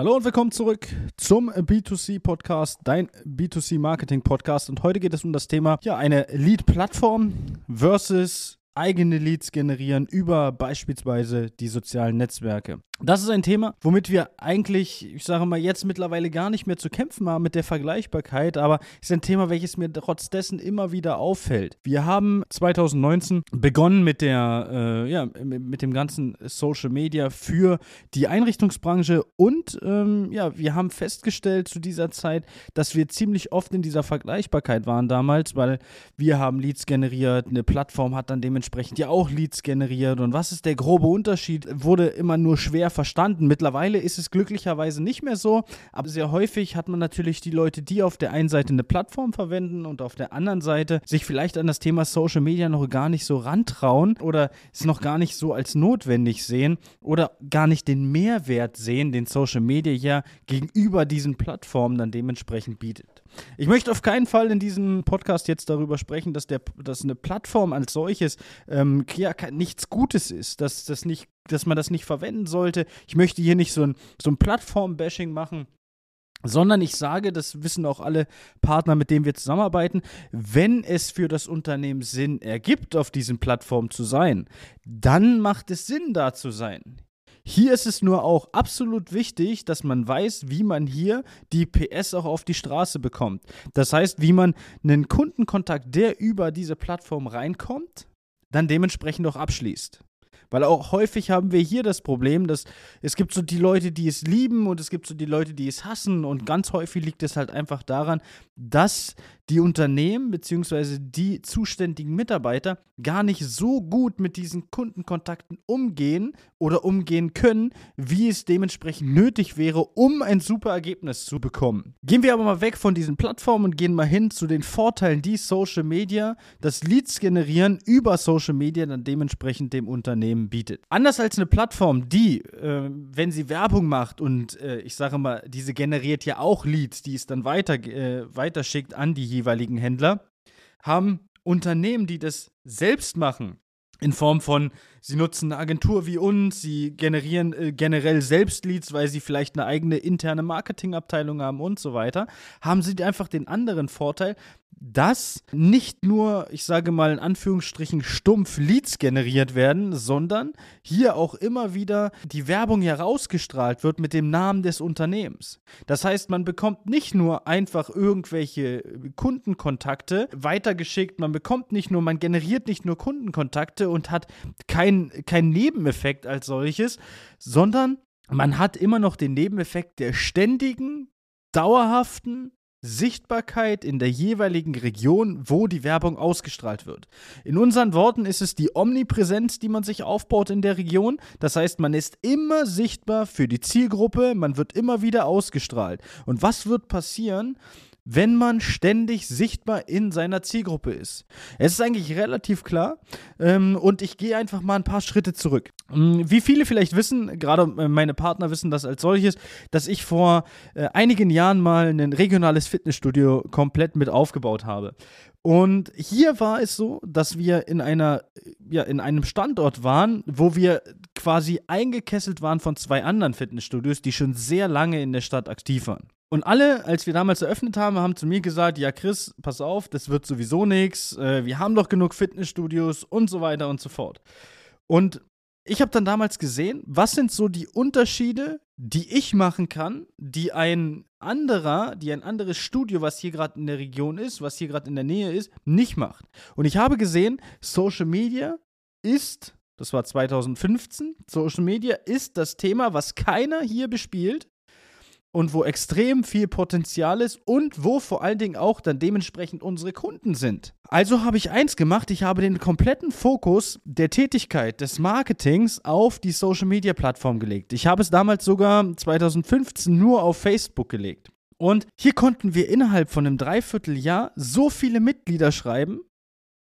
Hallo und willkommen zurück zum B2C Podcast, dein B2C Marketing Podcast. Und heute geht es um das Thema, ja, eine Lead-Plattform versus eigene Leads generieren über beispielsweise die sozialen Netzwerke. Das ist ein Thema, womit wir eigentlich, ich sage mal, jetzt mittlerweile gar nicht mehr zu kämpfen haben mit der Vergleichbarkeit, aber es ist ein Thema, welches mir trotz dessen immer wieder auffällt. Wir haben 2019 begonnen mit der, äh, ja, mit dem ganzen Social Media für die Einrichtungsbranche und ähm, ja, wir haben festgestellt zu dieser Zeit, dass wir ziemlich oft in dieser Vergleichbarkeit waren damals, weil wir haben Leads generiert, eine Plattform hat dann dementsprechend ja auch Leads generiert und was ist der grobe Unterschied, wurde immer nur schwer verstanden. Mittlerweile ist es glücklicherweise nicht mehr so, aber sehr häufig hat man natürlich die Leute, die auf der einen Seite eine Plattform verwenden und auf der anderen Seite sich vielleicht an das Thema Social Media noch gar nicht so rantrauen oder es noch gar nicht so als notwendig sehen oder gar nicht den Mehrwert sehen, den Social Media ja gegenüber diesen Plattformen dann dementsprechend bietet. Ich möchte auf keinen Fall in diesem Podcast jetzt darüber sprechen, dass, der, dass eine Plattform als solches ähm, ja, nichts Gutes ist, dass, das nicht, dass man das nicht verwenden sollte. Ich möchte hier nicht so ein, so ein Plattform-Bashing machen sondern ich sage, das wissen auch alle Partner, mit denen wir zusammenarbeiten, wenn es für das Unternehmen Sinn ergibt, auf diesen Plattformen zu sein, dann macht es Sinn, da zu sein. Hier ist es nur auch absolut wichtig, dass man weiß, wie man hier die PS auch auf die Straße bekommt. Das heißt, wie man einen Kundenkontakt, der über diese Plattform reinkommt, dann dementsprechend auch abschließt. Weil auch häufig haben wir hier das Problem, dass es gibt so die Leute, die es lieben und es gibt so die Leute, die es hassen. Und ganz häufig liegt es halt einfach daran, dass die Unternehmen bzw. die zuständigen Mitarbeiter gar nicht so gut mit diesen Kundenkontakten umgehen oder umgehen können, wie es dementsprechend nötig wäre, um ein super Ergebnis zu bekommen. Gehen wir aber mal weg von diesen Plattformen und gehen mal hin zu den Vorteilen, die Social Media, das Leads generieren über Social Media dann dementsprechend dem Unternehmen bietet. Anders als eine Plattform, die, äh, wenn sie Werbung macht und äh, ich sage mal, diese generiert ja auch Leads, die es dann weiter, äh, weiterschickt an die jeweiligen Händler, haben Unternehmen, die das selbst machen, in Form von, sie nutzen eine Agentur wie uns, sie generieren äh, generell selbst Leads, weil sie vielleicht eine eigene interne Marketingabteilung haben und so weiter, haben sie einfach den anderen Vorteil, dass nicht nur, ich sage mal in Anführungsstrichen, stumpf Leads generiert werden, sondern hier auch immer wieder die Werbung herausgestrahlt wird mit dem Namen des Unternehmens. Das heißt, man bekommt nicht nur einfach irgendwelche Kundenkontakte weitergeschickt, man bekommt nicht nur, man generiert nicht nur Kundenkontakte und hat keinen kein Nebeneffekt als solches, sondern man hat immer noch den Nebeneffekt der ständigen, dauerhaften Sichtbarkeit in der jeweiligen Region, wo die Werbung ausgestrahlt wird. In unseren Worten ist es die Omnipräsenz, die man sich aufbaut in der Region. Das heißt, man ist immer sichtbar für die Zielgruppe, man wird immer wieder ausgestrahlt. Und was wird passieren, wenn man ständig sichtbar in seiner Zielgruppe ist. Es ist eigentlich relativ klar ähm, und ich gehe einfach mal ein paar Schritte zurück. Ähm, wie viele vielleicht wissen, gerade äh, meine Partner wissen das als solches, dass ich vor äh, einigen Jahren mal ein regionales Fitnessstudio komplett mit aufgebaut habe. Und hier war es so, dass wir in einer, ja, in einem Standort waren, wo wir quasi eingekesselt waren von zwei anderen Fitnessstudios, die schon sehr lange in der Stadt aktiv waren. Und alle, als wir damals eröffnet haben, haben zu mir gesagt, ja Chris, pass auf, das wird sowieso nichts, äh, wir haben doch genug Fitnessstudios und so weiter und so fort. Und ich habe dann damals gesehen, was sind so die Unterschiede, die ich machen kann, die ein anderer, die ein anderes Studio, was hier gerade in der Region ist, was hier gerade in der Nähe ist, nicht macht. Und ich habe gesehen, Social Media ist, das war 2015, Social Media ist das Thema, was keiner hier bespielt und wo extrem viel Potenzial ist und wo vor allen Dingen auch dann dementsprechend unsere Kunden sind. Also habe ich eins gemacht, ich habe den kompletten Fokus der Tätigkeit des Marketings auf die Social Media Plattform gelegt. Ich habe es damals sogar 2015 nur auf Facebook gelegt. Und hier konnten wir innerhalb von einem Dreivierteljahr so viele Mitglieder schreiben,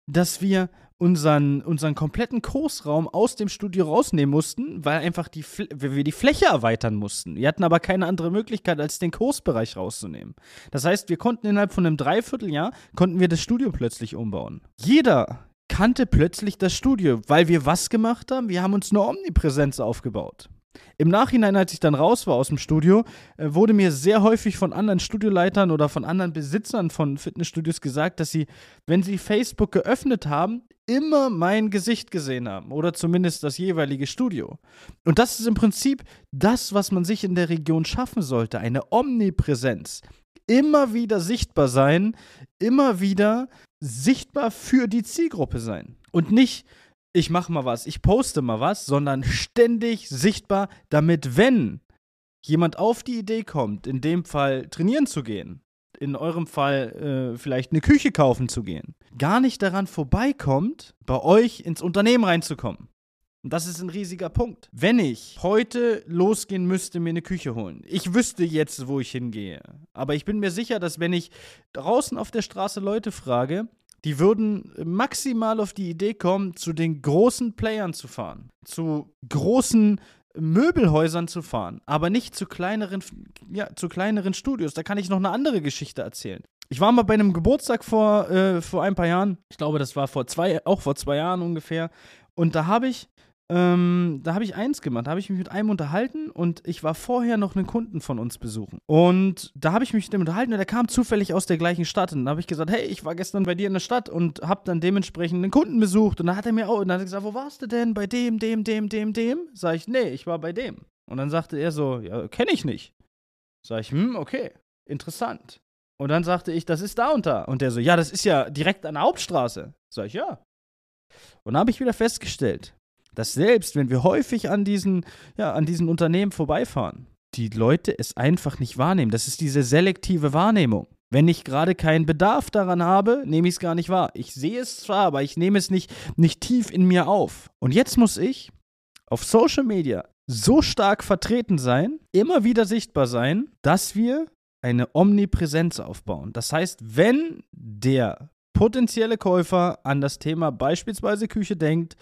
dass wir unseren, unseren kompletten Kursraum aus dem Studio rausnehmen mussten, weil einfach die, wir die Fläche erweitern mussten. Wir hatten aber keine andere Möglichkeit, als den Kursbereich rauszunehmen. Das heißt, wir konnten innerhalb von einem Dreivierteljahr, konnten wir das Studio plötzlich umbauen. Jeder kannte plötzlich das Studio, weil wir was gemacht haben? Wir haben uns eine Omnipräsenz aufgebaut. Im Nachhinein, als ich dann raus war aus dem Studio, äh, wurde mir sehr häufig von anderen Studioleitern oder von anderen Besitzern von Fitnessstudios gesagt, dass sie, wenn sie Facebook geöffnet haben, immer mein Gesicht gesehen haben oder zumindest das jeweilige Studio. Und das ist im Prinzip das, was man sich in der Region schaffen sollte, eine Omnipräsenz. Immer wieder sichtbar sein, immer wieder sichtbar für die Zielgruppe sein und nicht ich mache mal was, ich poste mal was, sondern ständig sichtbar, damit wenn jemand auf die Idee kommt, in dem Fall trainieren zu gehen, in eurem Fall äh, vielleicht eine Küche kaufen zu gehen, gar nicht daran vorbeikommt, bei euch ins Unternehmen reinzukommen. Und das ist ein riesiger Punkt. Wenn ich heute losgehen müsste, mir eine Küche holen, ich wüsste jetzt, wo ich hingehe. Aber ich bin mir sicher, dass wenn ich draußen auf der Straße Leute frage, die würden maximal auf die Idee kommen, zu den großen Playern zu fahren, zu großen Möbelhäusern zu fahren, aber nicht zu kleineren, ja, zu kleineren Studios. Da kann ich noch eine andere Geschichte erzählen. Ich war mal bei einem Geburtstag vor, äh, vor ein paar Jahren. Ich glaube, das war vor zwei, auch vor zwei Jahren ungefähr. Und da habe ich ähm, da habe ich eins gemacht. Da habe ich mich mit einem unterhalten und ich war vorher noch einen Kunden von uns besuchen. Und da habe ich mich mit dem unterhalten und der kam zufällig aus der gleichen Stadt. Und da habe ich gesagt, hey, ich war gestern bei dir in der Stadt und habe dann dementsprechend einen Kunden besucht. Und dann hat er mir auch, und dann hat er gesagt, wo warst du denn? Bei dem, dem, dem, dem, dem? Sag ich, nee, ich war bei dem. Und dann sagte er so, ja, kenne ich nicht. Sag ich, hm, okay, interessant. Und dann sagte ich, das ist da und da. Und der so, ja, das ist ja direkt an der Hauptstraße. Sag ich, ja. Und dann habe ich wieder festgestellt, dass selbst wenn wir häufig an diesen, ja, an diesen Unternehmen vorbeifahren, die Leute es einfach nicht wahrnehmen. Das ist diese selektive Wahrnehmung. Wenn ich gerade keinen Bedarf daran habe, nehme ich es gar nicht wahr. Ich sehe es zwar, aber ich nehme es nicht, nicht tief in mir auf. Und jetzt muss ich auf Social Media so stark vertreten sein, immer wieder sichtbar sein, dass wir eine Omnipräsenz aufbauen. Das heißt, wenn der potenzielle Käufer an das Thema beispielsweise Küche denkt,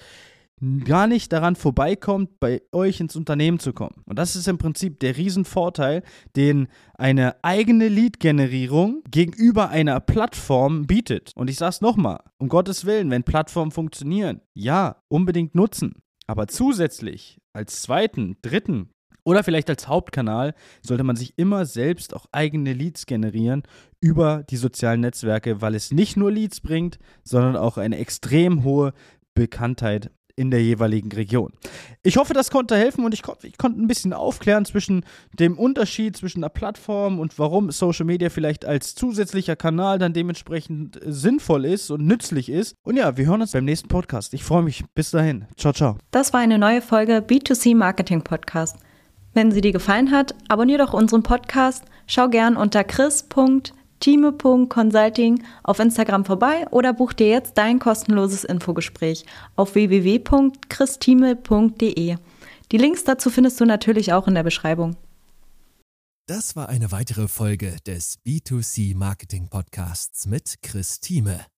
gar nicht daran vorbeikommt, bei euch ins Unternehmen zu kommen. Und das ist im Prinzip der Riesenvorteil, den eine eigene Lead-Generierung gegenüber einer Plattform bietet. Und ich sage es nochmal, um Gottes Willen, wenn Plattformen funktionieren, ja, unbedingt nutzen. Aber zusätzlich als zweiten, dritten oder vielleicht als Hauptkanal sollte man sich immer selbst auch eigene Leads generieren über die sozialen Netzwerke, weil es nicht nur Leads bringt, sondern auch eine extrem hohe Bekanntheit in der jeweiligen Region. Ich hoffe, das konnte helfen und ich, kon ich konnte ein bisschen aufklären zwischen dem Unterschied zwischen der Plattform und warum Social Media vielleicht als zusätzlicher Kanal dann dementsprechend sinnvoll ist und nützlich ist. Und ja, wir hören uns beim nächsten Podcast. Ich freue mich. Bis dahin. Ciao, ciao. Das war eine neue Folge B2C Marketing Podcast. Wenn sie dir gefallen hat, abonniere doch unseren Podcast. Schau gern unter chris.de time.consulting auf Instagram vorbei oder buch dir jetzt dein kostenloses Infogespräch auf www.christime.de. Die Links dazu findest du natürlich auch in der Beschreibung. Das war eine weitere Folge des B2C Marketing Podcasts mit Chris Thieme.